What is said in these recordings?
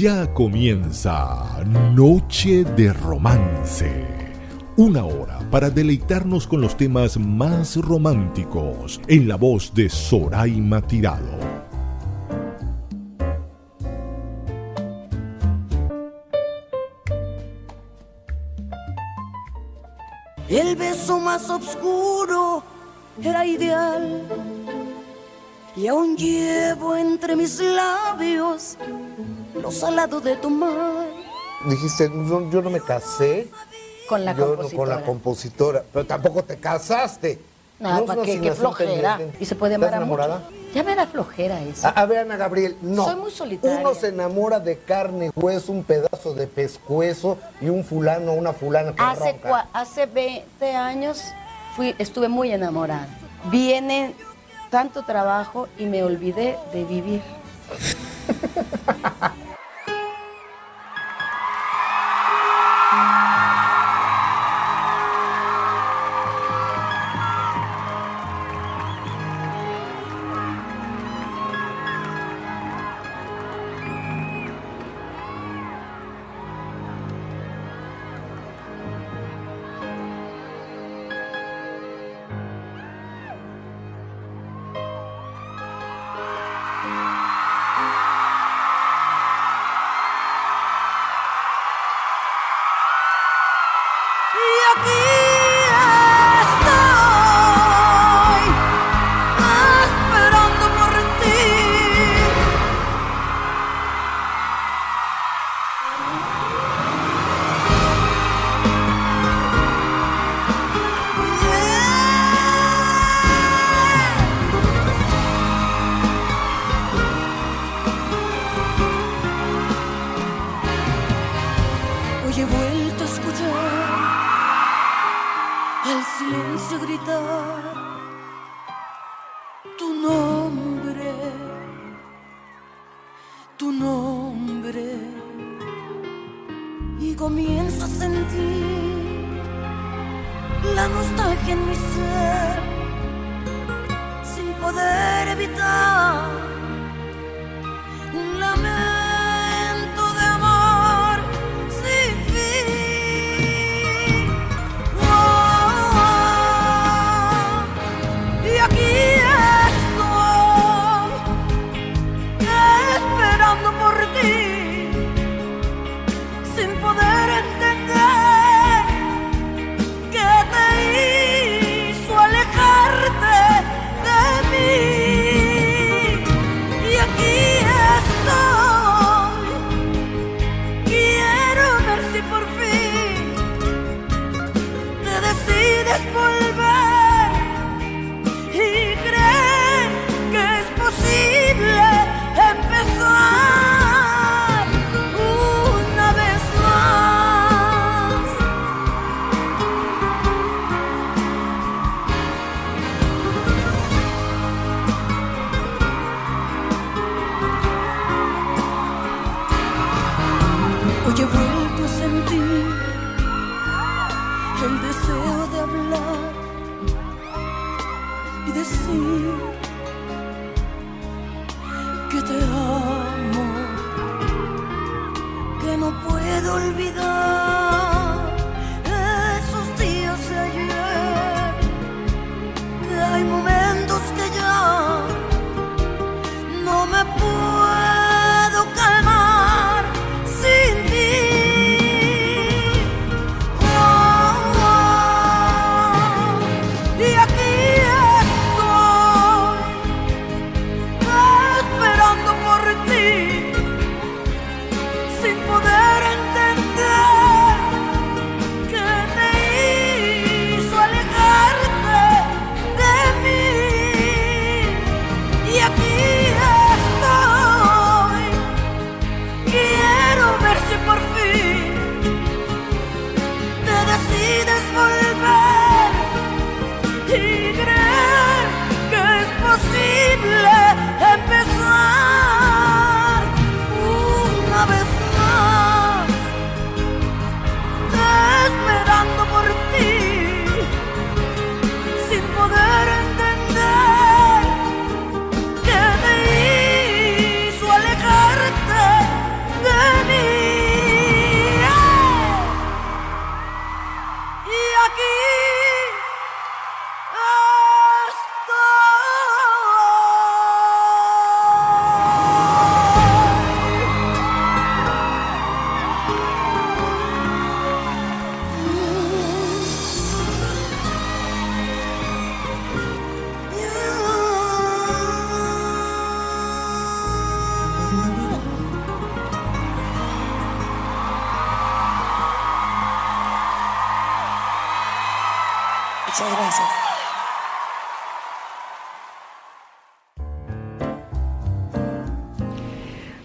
Ya comienza Noche de Romance. Una hora para deleitarnos con los temas más románticos en la voz de Soraima Tirado. El beso más oscuro era ideal y aún llevo entre mis labios lo salado de tu mar. Dijiste, yo, yo no me casé. Con la yo no- compositora. con la compositora. Pero tampoco te casaste. No, ¿para una qué? Flojera. Y se puede ¿Estás amar a enamorada? Ya me da flojera eso. A, a ver, Ana Gabriel, no. Soy muy solitaria. Uno se enamora de carne, hueso, un pedazo de pescuezo y un fulano, una fulana que hace, ronca. hace 20 años fui, estuve muy enamorada. Viene tanto trabajo y me olvidé de vivir. Thank you.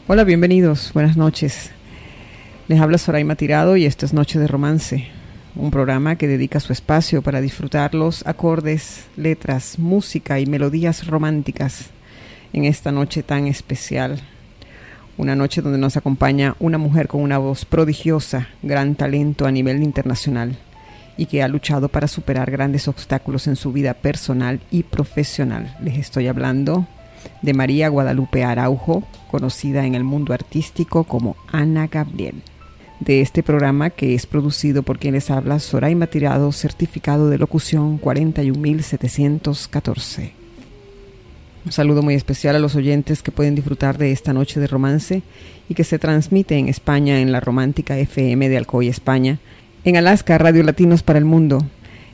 Hola, bienvenidos, buenas noches. Les habla Soraima Tirado y esto es Noche de Romance, un programa que dedica su espacio para disfrutar los acordes, letras, música y melodías románticas en esta noche tan especial. Una noche donde nos acompaña una mujer con una voz prodigiosa, gran talento a nivel internacional y que ha luchado para superar grandes obstáculos en su vida personal y profesional. Les estoy hablando de María Guadalupe Araujo, conocida en el mundo artístico como Ana Gabriel. De este programa que es producido por quien les habla Soraima Tirado, certificado de locución 41714. Un saludo muy especial a los oyentes que pueden disfrutar de esta noche de romance y que se transmite en España en la Romántica FM de Alcoy, España, en Alaska Radio Latinos para el Mundo,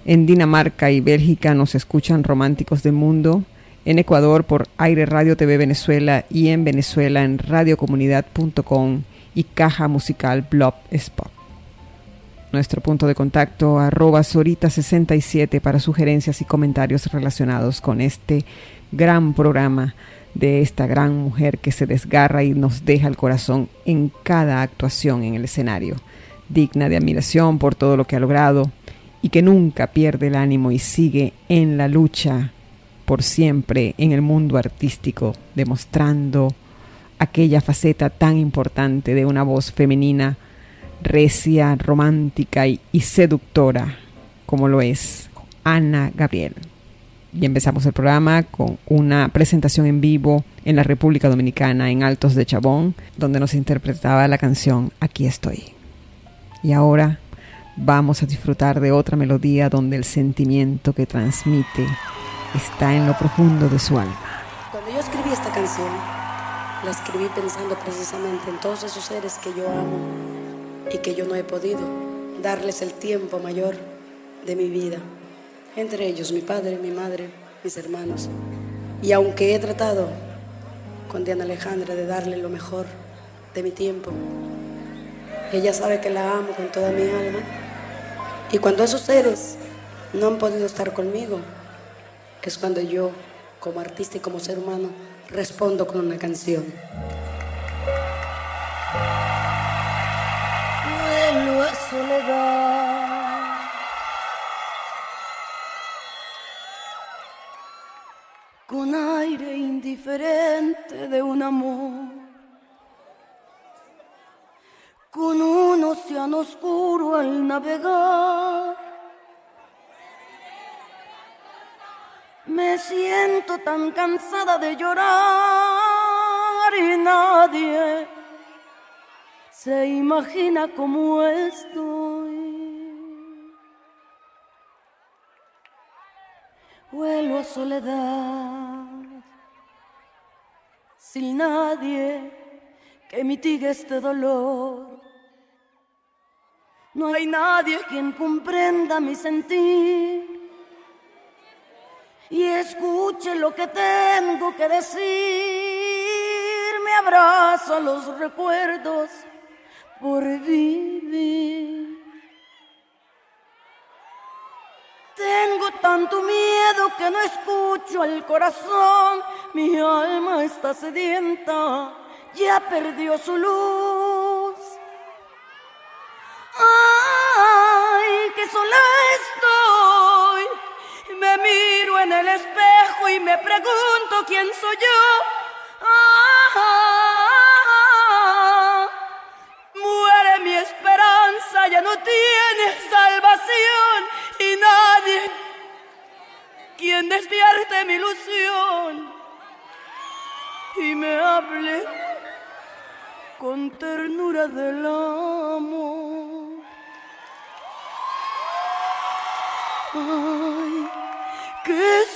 en Dinamarca y Bélgica nos escuchan Románticos del Mundo, en Ecuador por Aire Radio TV Venezuela y en Venezuela en radiocomunidad.com y Caja Musical Blob Spot. Nuestro punto de contacto arroba Sorita67 para sugerencias y comentarios relacionados con este gran programa de esta gran mujer que se desgarra y nos deja el corazón en cada actuación en el escenario, digna de admiración por todo lo que ha logrado y que nunca pierde el ánimo y sigue en la lucha por siempre en el mundo artístico, demostrando aquella faceta tan importante de una voz femenina, recia, romántica y, seductora, como lo es Ana Gabriel. Y empezamos el programa con una presentación en vivo en la República Dominicana, en Altos de Chabón, donde nos interpretaba la canción Aquí estoy. Y ahora vamos a disfrutar de otra melodía donde el sentimiento que transmite está en lo profundo de su alma. Cuando yo escribí esta canción, la escribí pensando precisamente en todos esos seres que yo amo y que yo no he podido darles el tiempo mayor de mi vida. Entre ellos mi padre, mi madre, mis hermanos. Y aunque he tratado con Diana Alejandra de darle lo mejor de mi tiempo, ella sabe que la amo con toda mi alma. Y cuando esos seres no han podido estar conmigo, es cuando yo, como artista y como ser humano, respondo con una canción. Vuelo a soledad. Con aire indiferente de un amor. Con un océano oscuro al navegar. Me siento tan cansada de llorar y nadie se imagina cómo estoy. Vuelo a soledad sin nadie que mitigue este dolor. No hay nadie quien comprenda mi sentir y escuche lo que tengo que decir. Me abrazo a los recuerdos por vivir. Tengo tanto miedo que no escucho al corazón. Mi alma está sedienta, ya perdió su luz. En el espejo y me pregunto quién soy yo. Ah, muere mi esperanza, ya no tiene salvación y nadie quien despierte mi ilusión y me hable con ternura del amor. earth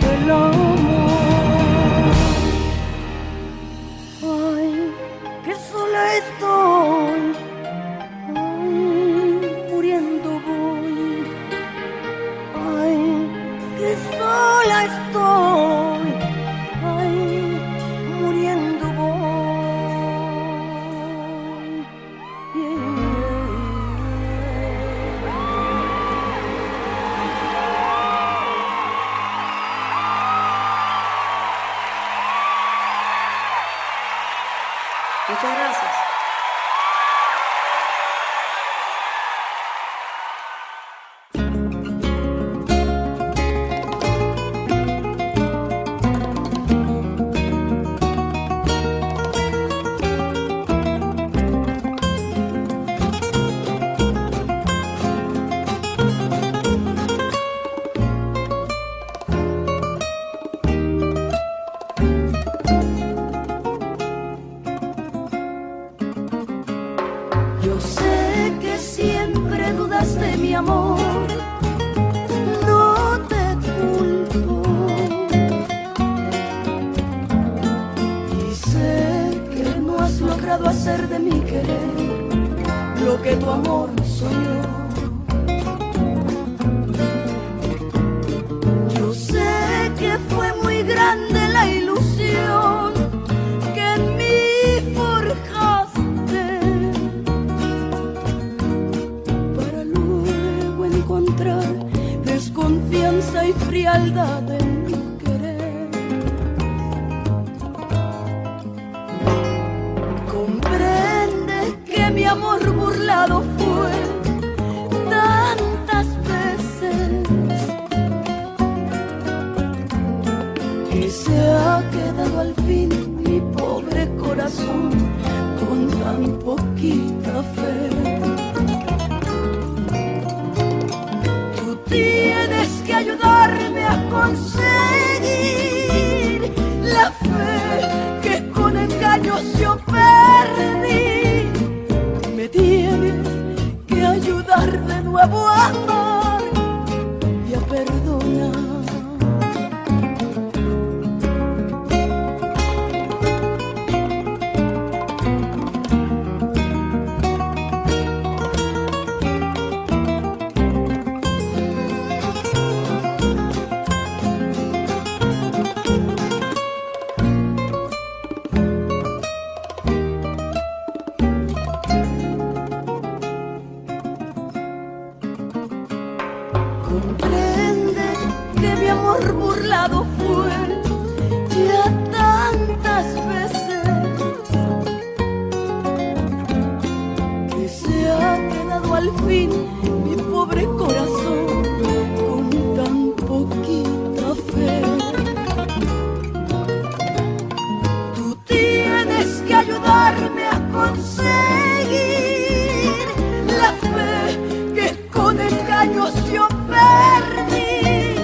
ternura espalda conseguir la fe que con engaños yo perdí.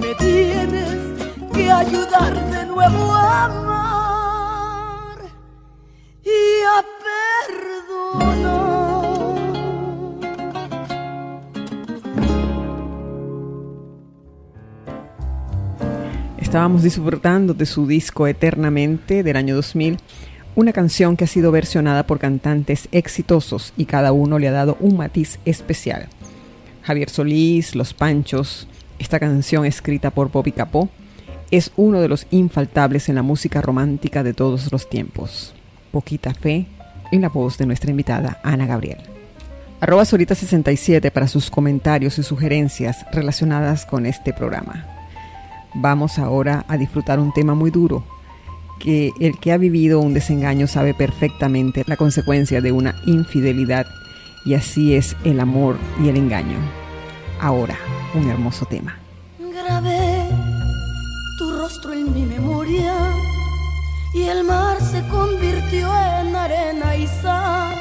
Me tienes que ayudar de nuevo a amar y a perdonar. Estábamos disfrutando de su disco Eternamente del año 2000 una canción que ha sido versionada por cantantes exitosos y cada uno le ha dado un matiz especial. Javier Solís, Los Panchos, esta canción escrita por Bobby Capó, es uno de los infaltables en la música romántica de todos los tiempos. Poquita fe en la voz de nuestra invitada Ana Gabriel. Arroba Solita67 para sus comentarios y sugerencias relacionadas con este programa. Vamos ahora a disfrutar un tema muy duro, que el que ha vivido un desengaño sabe perfectamente la consecuencia de una infidelidad y así es el amor y el engaño. Ahora, un hermoso tema. Grabé tu rostro en mi memoria y el mar se convirtió en arena y sal.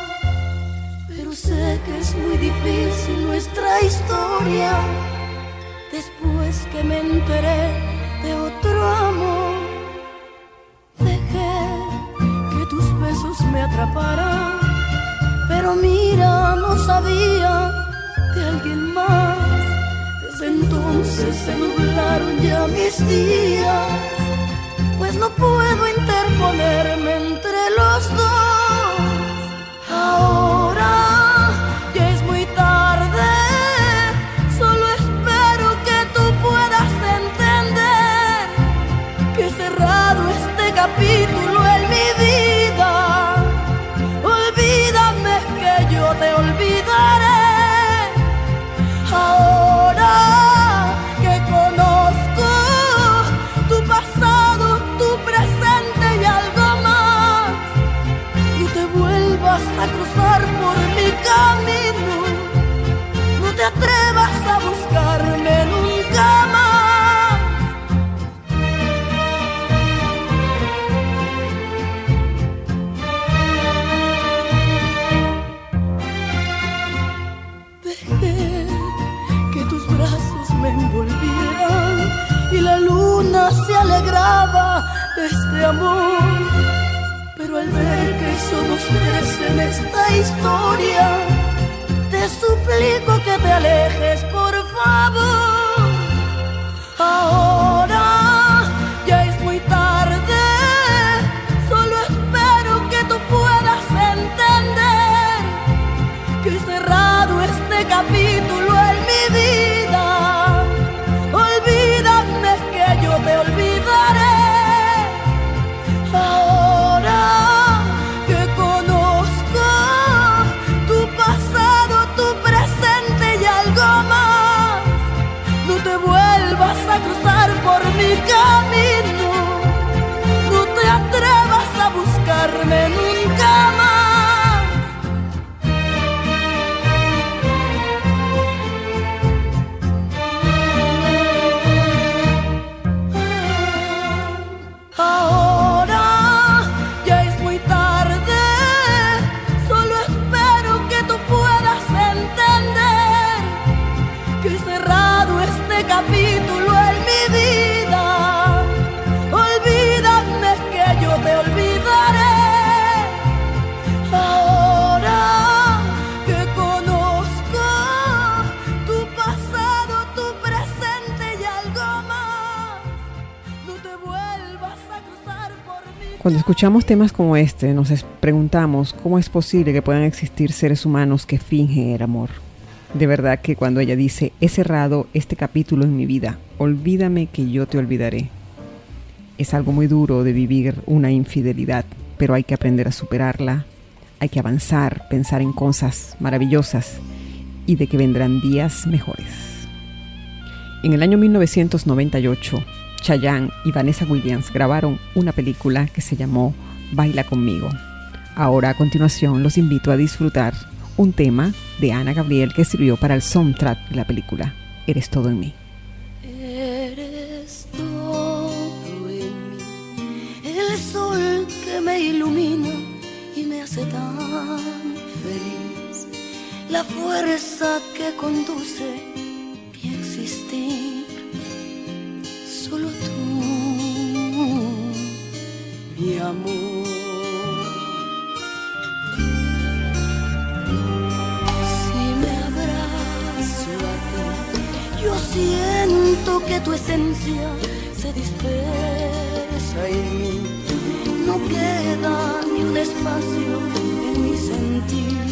Pero sé que es muy difícil nuestra historia después que me enteré de otro amor. Me atraparan, pero mira, no sabía de alguien más. Desde entonces se nublaron ya mis días, pues no puedo interponerme en esta historia, te suplico que te alejes, Cuando escuchamos temas como este, nos preguntamos cómo es posible que puedan existir seres humanos que fingen el amor. De verdad que cuando ella dice, he cerrado este capítulo en mi vida, olvídame que yo te olvidaré. Es algo muy duro de vivir una infidelidad, pero hay que aprender a superarla, hay que avanzar, pensar en cosas maravillosas y de que vendrán días mejores. En el año 1998, Chayanne y Vanessa Williams grabaron una película que se llamó Baila conmigo. Ahora a continuación los invito a disfrutar un tema de Ana Gabriel que sirvió para el soundtrack de la película Eres todo en mí. Eres todo en mí, el sol que me ilumina y me hace tan feliz, la fuerza que conduce mi existir Si me abrazo a ti, yo siento que tu esencia se dispersa en mí. No queda ni un espacio en mi sentir.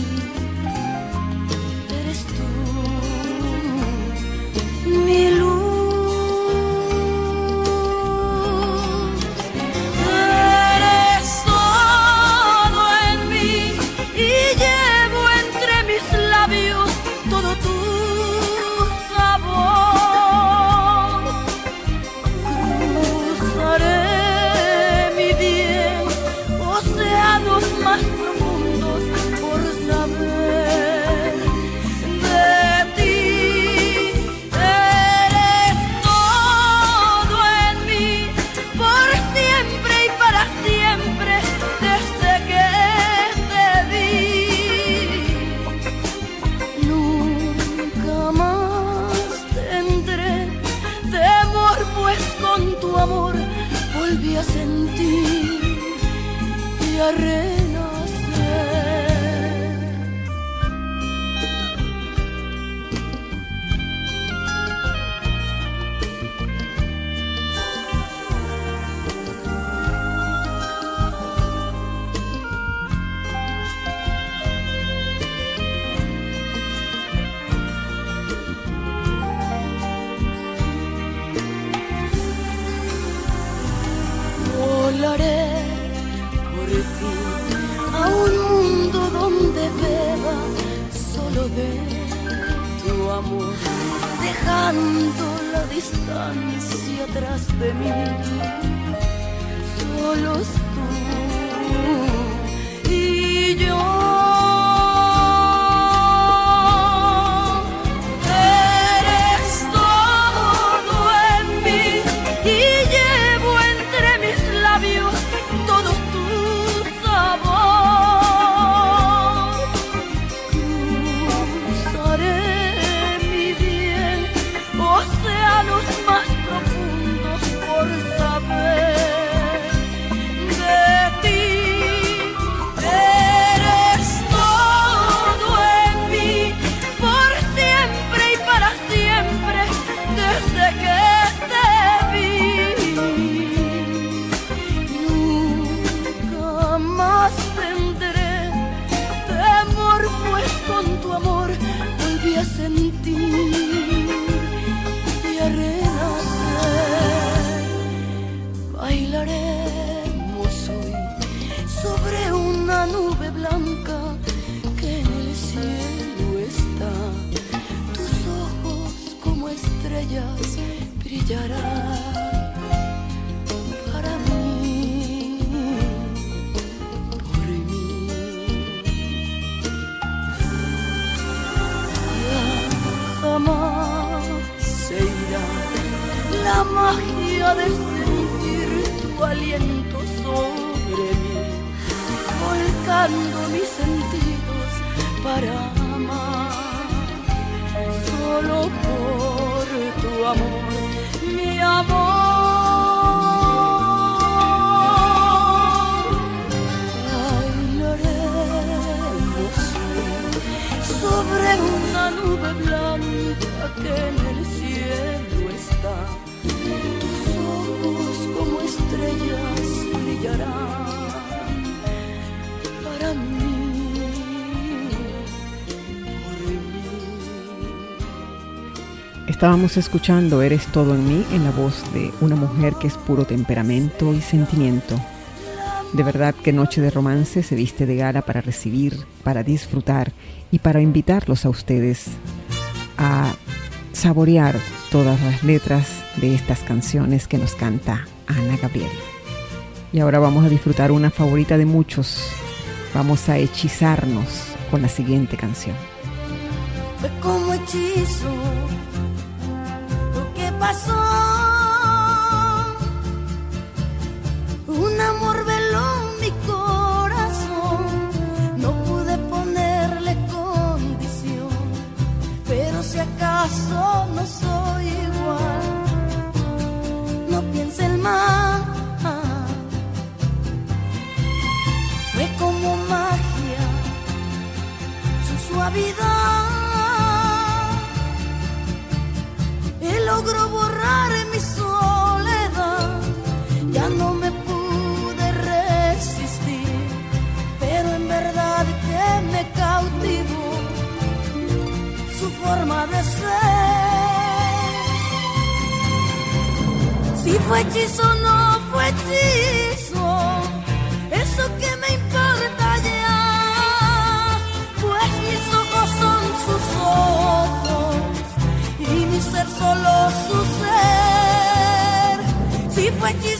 por ti a un mundo donde beba solo de tu amor, dejando la distancia atrás de mí, solos tú y yo. la magia de sentir tu aliento sobre mí, volcando mis sentidos para amar, solo por tu amor, mi amor. Bailaremos sobre una nube blanca que en el Estábamos escuchando Eres todo en mí en la voz de una mujer que es puro temperamento y sentimiento. De verdad que Noche de Romance se viste de gala para recibir, para disfrutar y para invitarlos a ustedes a saborear todas las letras de estas canciones que nos canta Ana Gabriel. Y ahora vamos a disfrutar una favorita de muchos. Vamos a hechizarnos con la siguiente canción. Fue como hechizo pasó. Un amor veló mi corazón, no pude ponerle condición, pero si acaso no soy igual, Ah, ah. fue como magia su suavidad. Él logró borrar en mi soledad. Ya no me pude resistir pero en verdad que me cautivó su forma de ser. Fue hechizo no fue hechizo, eso que me importa ya, pues mis ojos son sus ojos y mi ser solo su ser. Si fue hechizo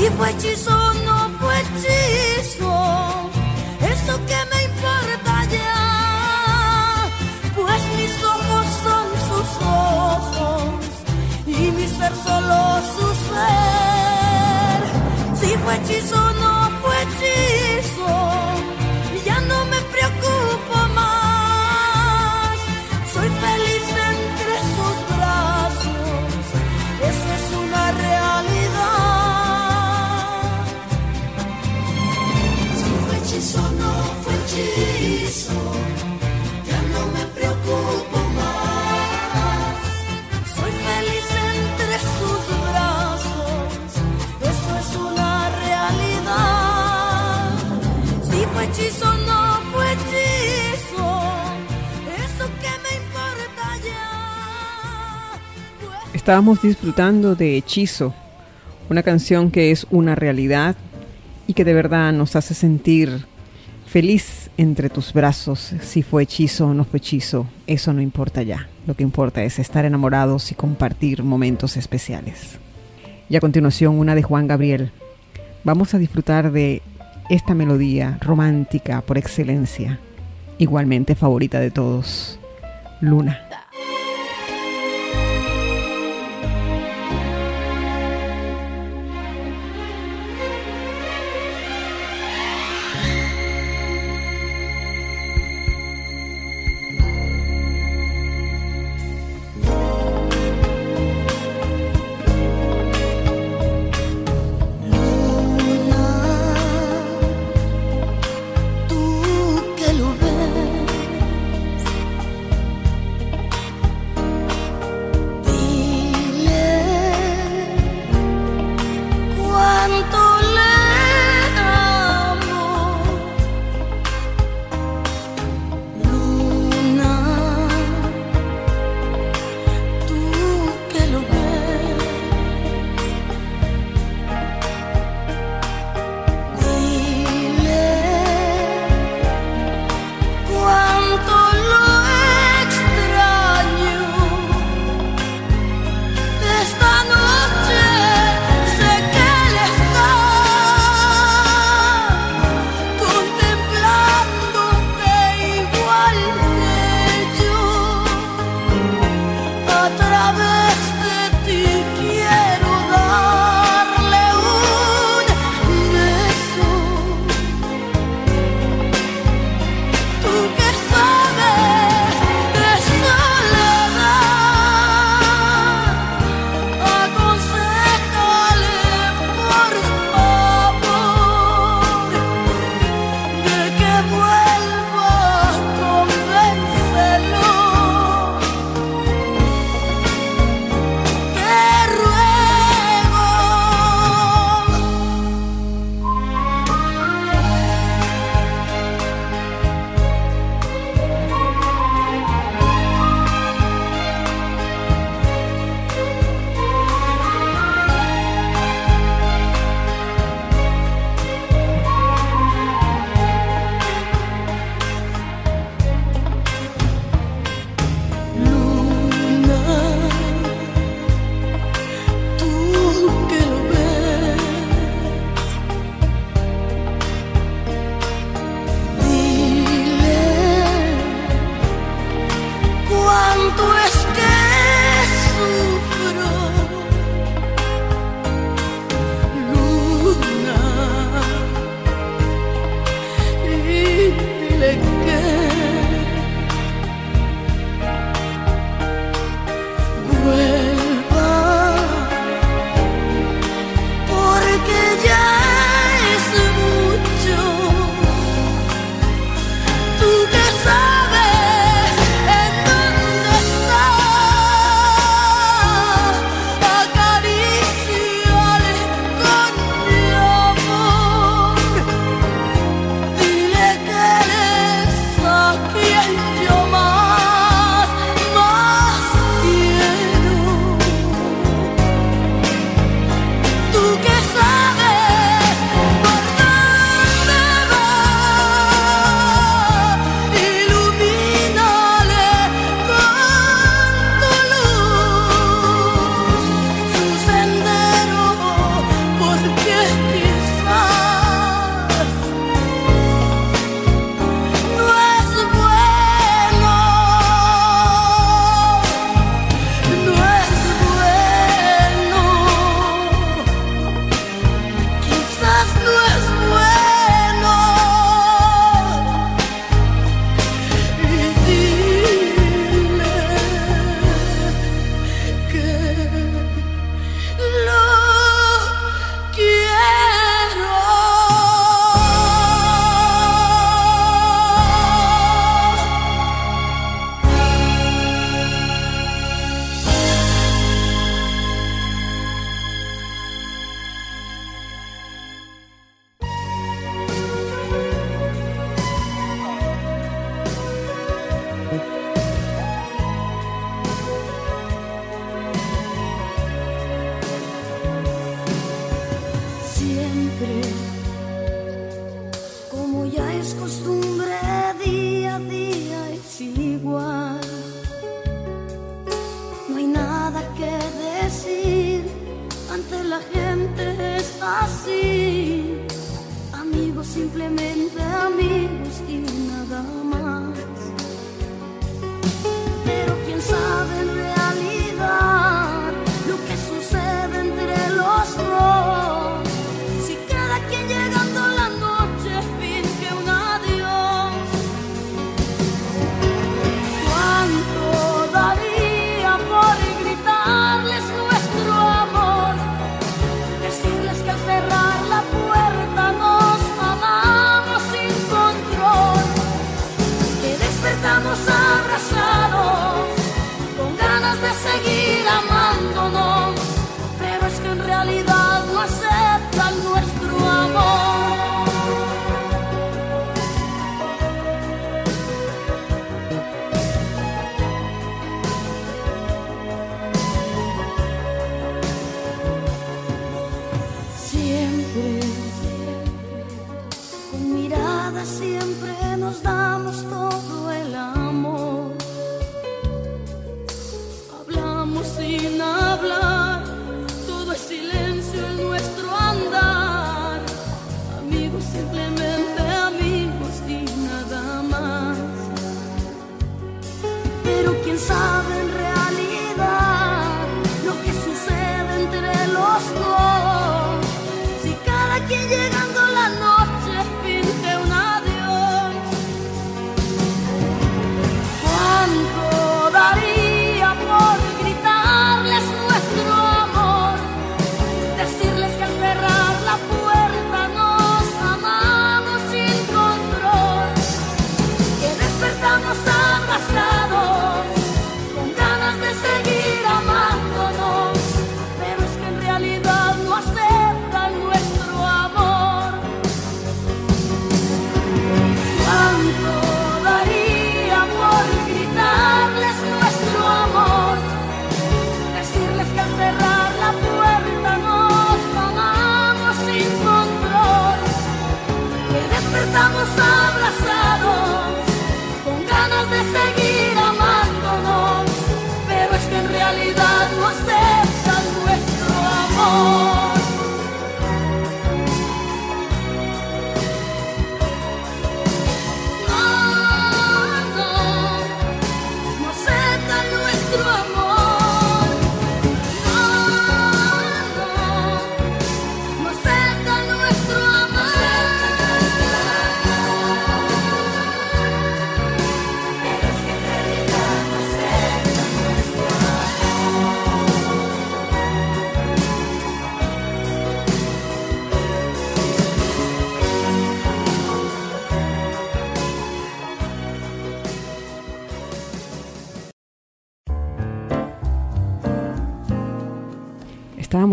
Si fue hechizo o Estábamos disfrutando de Hechizo, una canción que es una realidad y que de verdad nos hace sentir feliz entre tus brazos. Si fue hechizo o no fue hechizo, eso no importa ya. Lo que importa es estar enamorados y compartir momentos especiales. Y a continuación una de Juan Gabriel. Vamos a disfrutar de esta melodía romántica por excelencia, igualmente favorita de todos, Luna.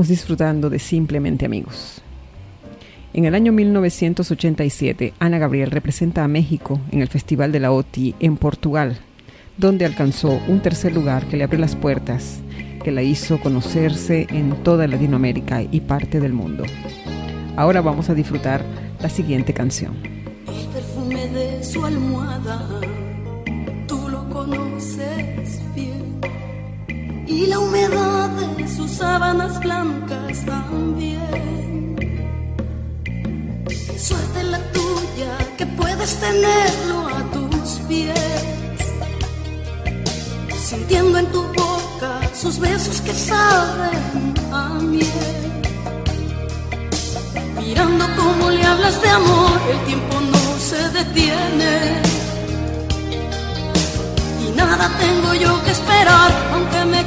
disfrutando de Simplemente Amigos. En el año 1987, Ana Gabriel representa a México en el Festival de la OTI en Portugal, donde alcanzó un tercer lugar que le abrió las puertas, que la hizo conocerse en toda Latinoamérica y parte del mundo. Ahora vamos a disfrutar la siguiente canción. y la humedad de sus sábanas blancas también. Suerte la tuya que puedes tenerlo a tus pies, sintiendo en tu boca sus besos que saben a miel. Mirando cómo le hablas de amor, el tiempo no se detiene. Y nada tengo yo que esperar, aunque me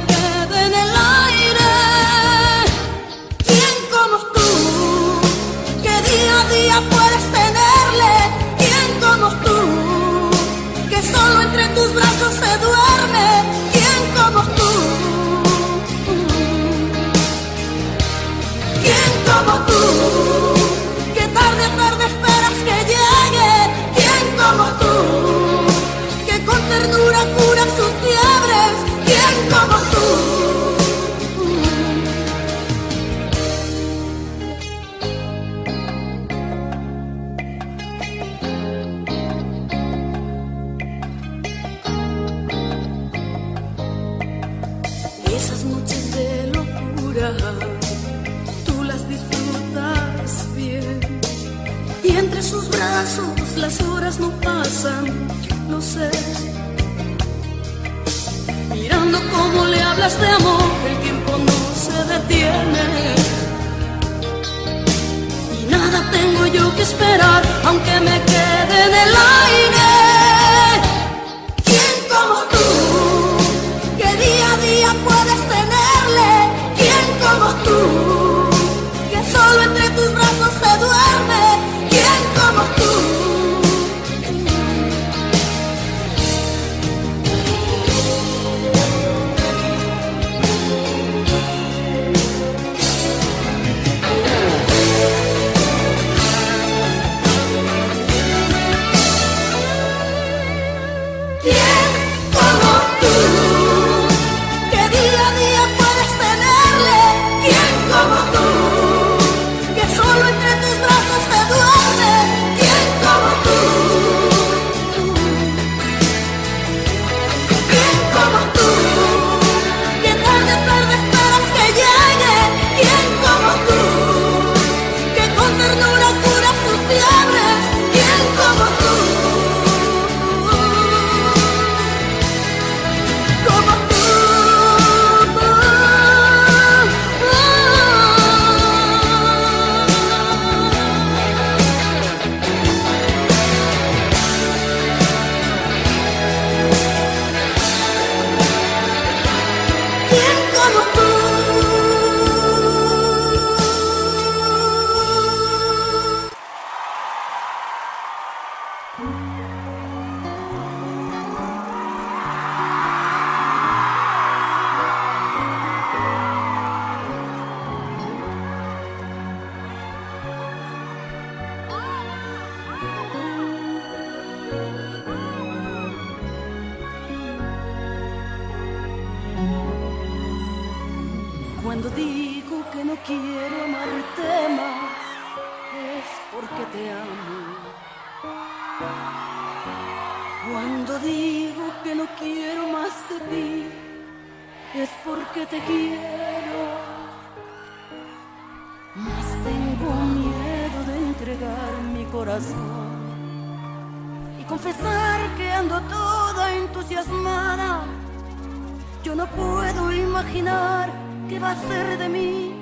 Yo no puedo imaginar qué va a ser de mí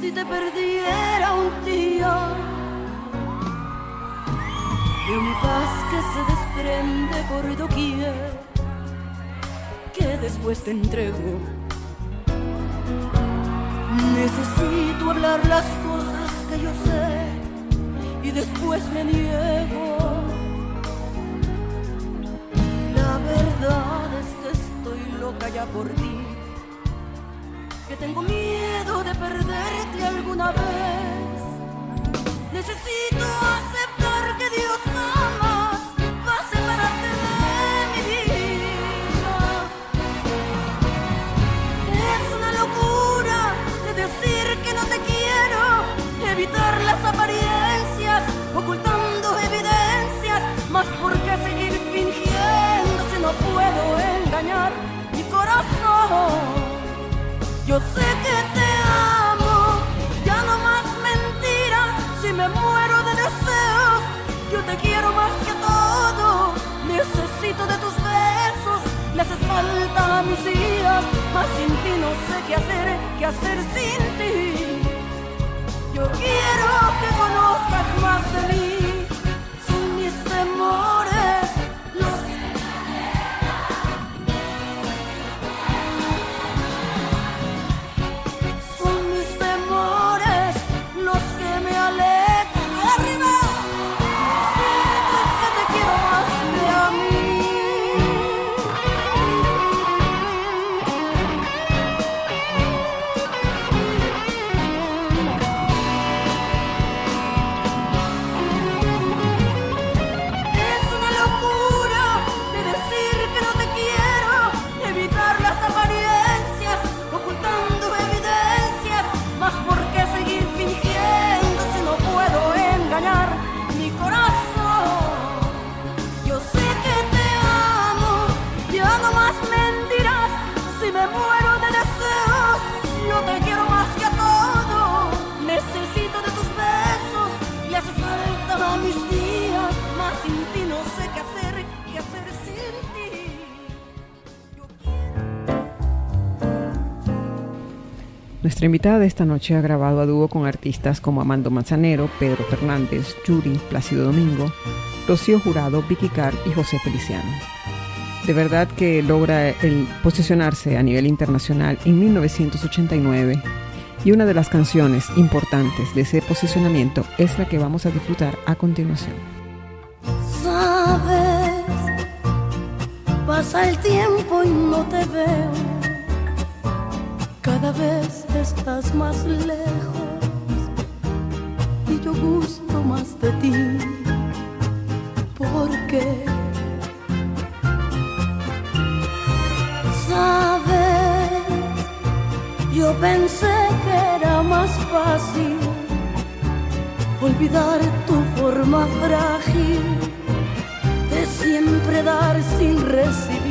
si te perdiera un día. De un paz que se desprende por doquier, que después te entrego. Necesito hablar las cosas que yo sé y después me niego. La verdad loca ya por ti. Que tengo miedo de perderte alguna vez. Necesito aceptar que Dios jamás va a separarte de mi vida. Es una locura de decir que no te quiero, evitar las apariencias, ocultando evidencias, más por Yo sé que te amo, ya no más mentiras, si me muero de deseos, yo te quiero más que todo, necesito de tus besos, me haces falta mis días, mas sin ti no sé qué hacer, qué hacer sin ti. Yo quiero que conozcas más de mí, sin mis temores. Nuestra invitada de esta noche ha grabado a dúo con artistas como Amando Manzanero, Pedro Fernández, Yuri, Plácido Domingo, Rocío Jurado, Vicky Carr y José Feliciano. De verdad que logra posicionarse a nivel internacional en 1989 y una de las canciones importantes de ese posicionamiento es la que vamos a disfrutar a continuación. Sabes, pasa el tiempo y no te veo, cada vez estás más lejos y yo gusto más de ti, porque sabes, yo pensé que era más fácil olvidar tu forma frágil de siempre dar sin recibir.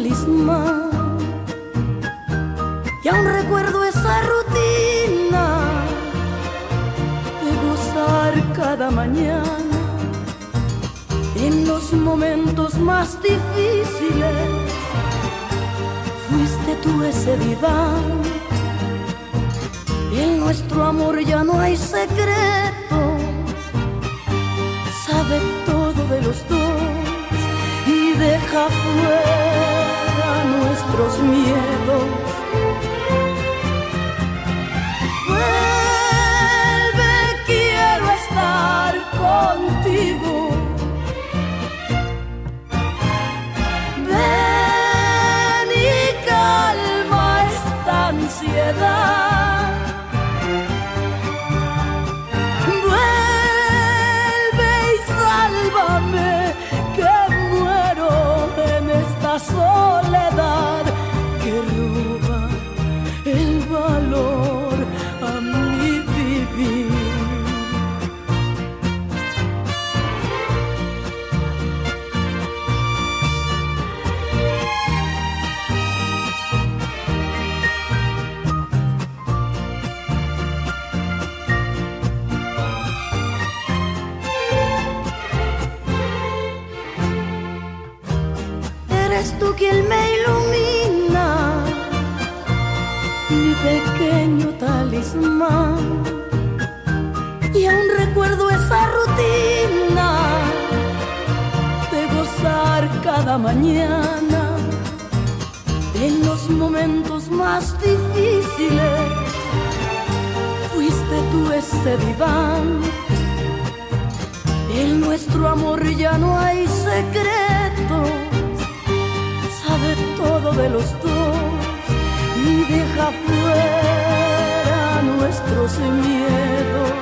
Y aún recuerdo esa rutina de gozar cada mañana en los momentos más difíciles. Fuiste tú ese diván. En nuestro amor ya no hay secretos. Sabe todo de los dos deja fuera nuestros miedos Vuelve, quiero estar contigo. Eres tú quien me ilumina mi pequeño talismán. Y aún recuerdo esa rutina de gozar cada mañana en los momentos más difíciles. Fuiste tú ese diván. En nuestro amor ya no hay secretos. Todo de los dos y deja fuera nuestros miedos.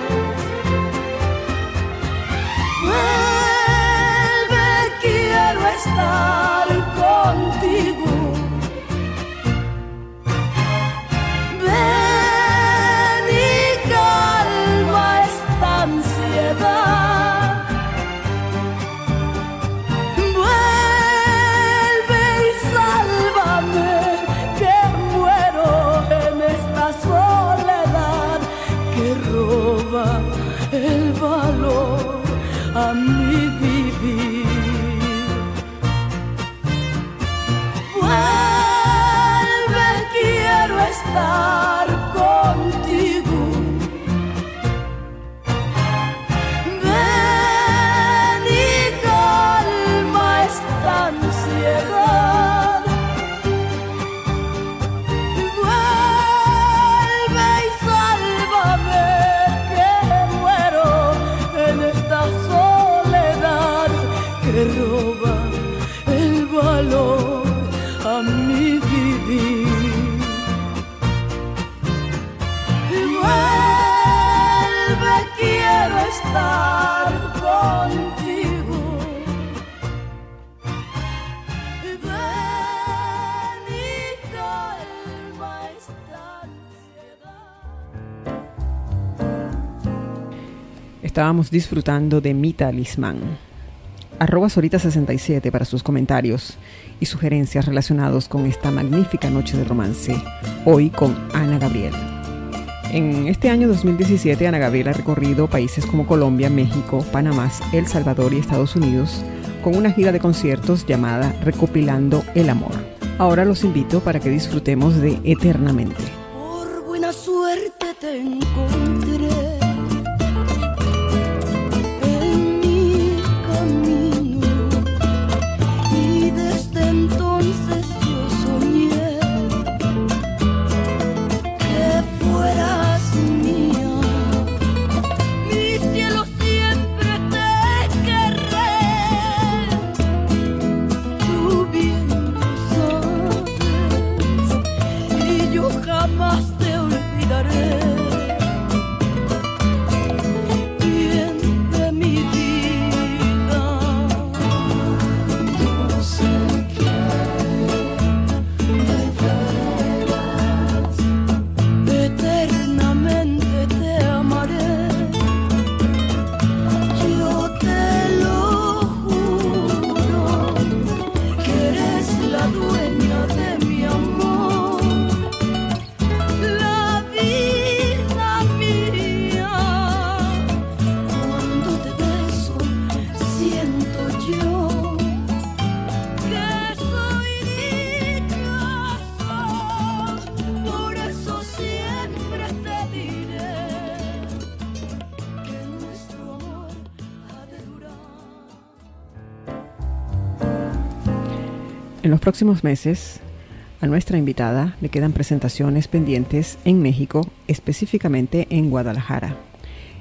Estábamos disfrutando de Mi Talismán. Arroba Sorita67 para sus comentarios y sugerencias relacionados con esta magnífica noche de romance, hoy con Ana Gabriel. En este año 2017, Ana Gabriela ha recorrido países como Colombia, México, Panamá, El Salvador y Estados Unidos con una gira de conciertos llamada Recopilando el Amor. Ahora los invito para que disfrutemos de Eternamente. Por buena suerte te encontré próximos meses, a nuestra invitada le quedan presentaciones pendientes en México, específicamente en Guadalajara.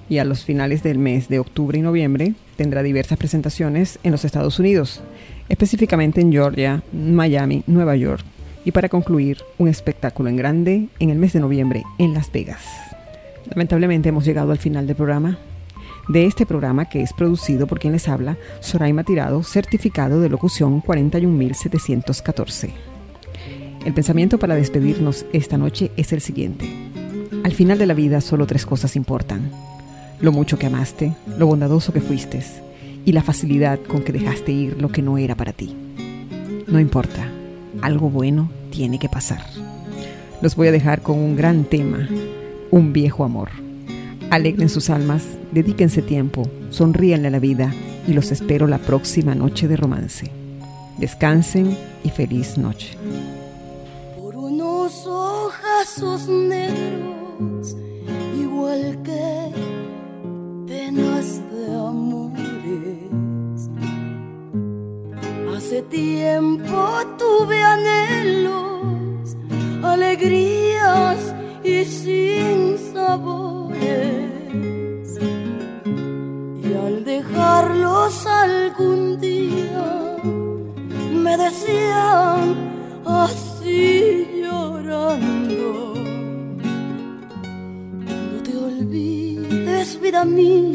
Y a los finales del mes de octubre y noviembre tendrá diversas presentaciones en los Estados Unidos, específicamente en Georgia, Miami, Nueva York. Y para concluir, un espectáculo en grande en el mes de noviembre en Las Vegas. Lamentablemente hemos llegado al final del programa. De este programa que es producido por quien les habla, Soraima Tirado, certificado de locución 41714. El pensamiento para despedirnos esta noche es el siguiente. Al final de la vida solo tres cosas importan. Lo mucho que amaste, lo bondadoso que fuiste y la facilidad con que dejaste ir lo que no era para ti. No importa, algo bueno tiene que pasar. Los voy a dejar con un gran tema, un viejo amor. Alegren sus almas, dedíquense tiempo, sonríenle a la vida y los espero la próxima noche de romance. Descansen y feliz noche. por unos ojazos negros, igual que penas de amores. Hace tiempo tuve anhelos, alegrías olvides,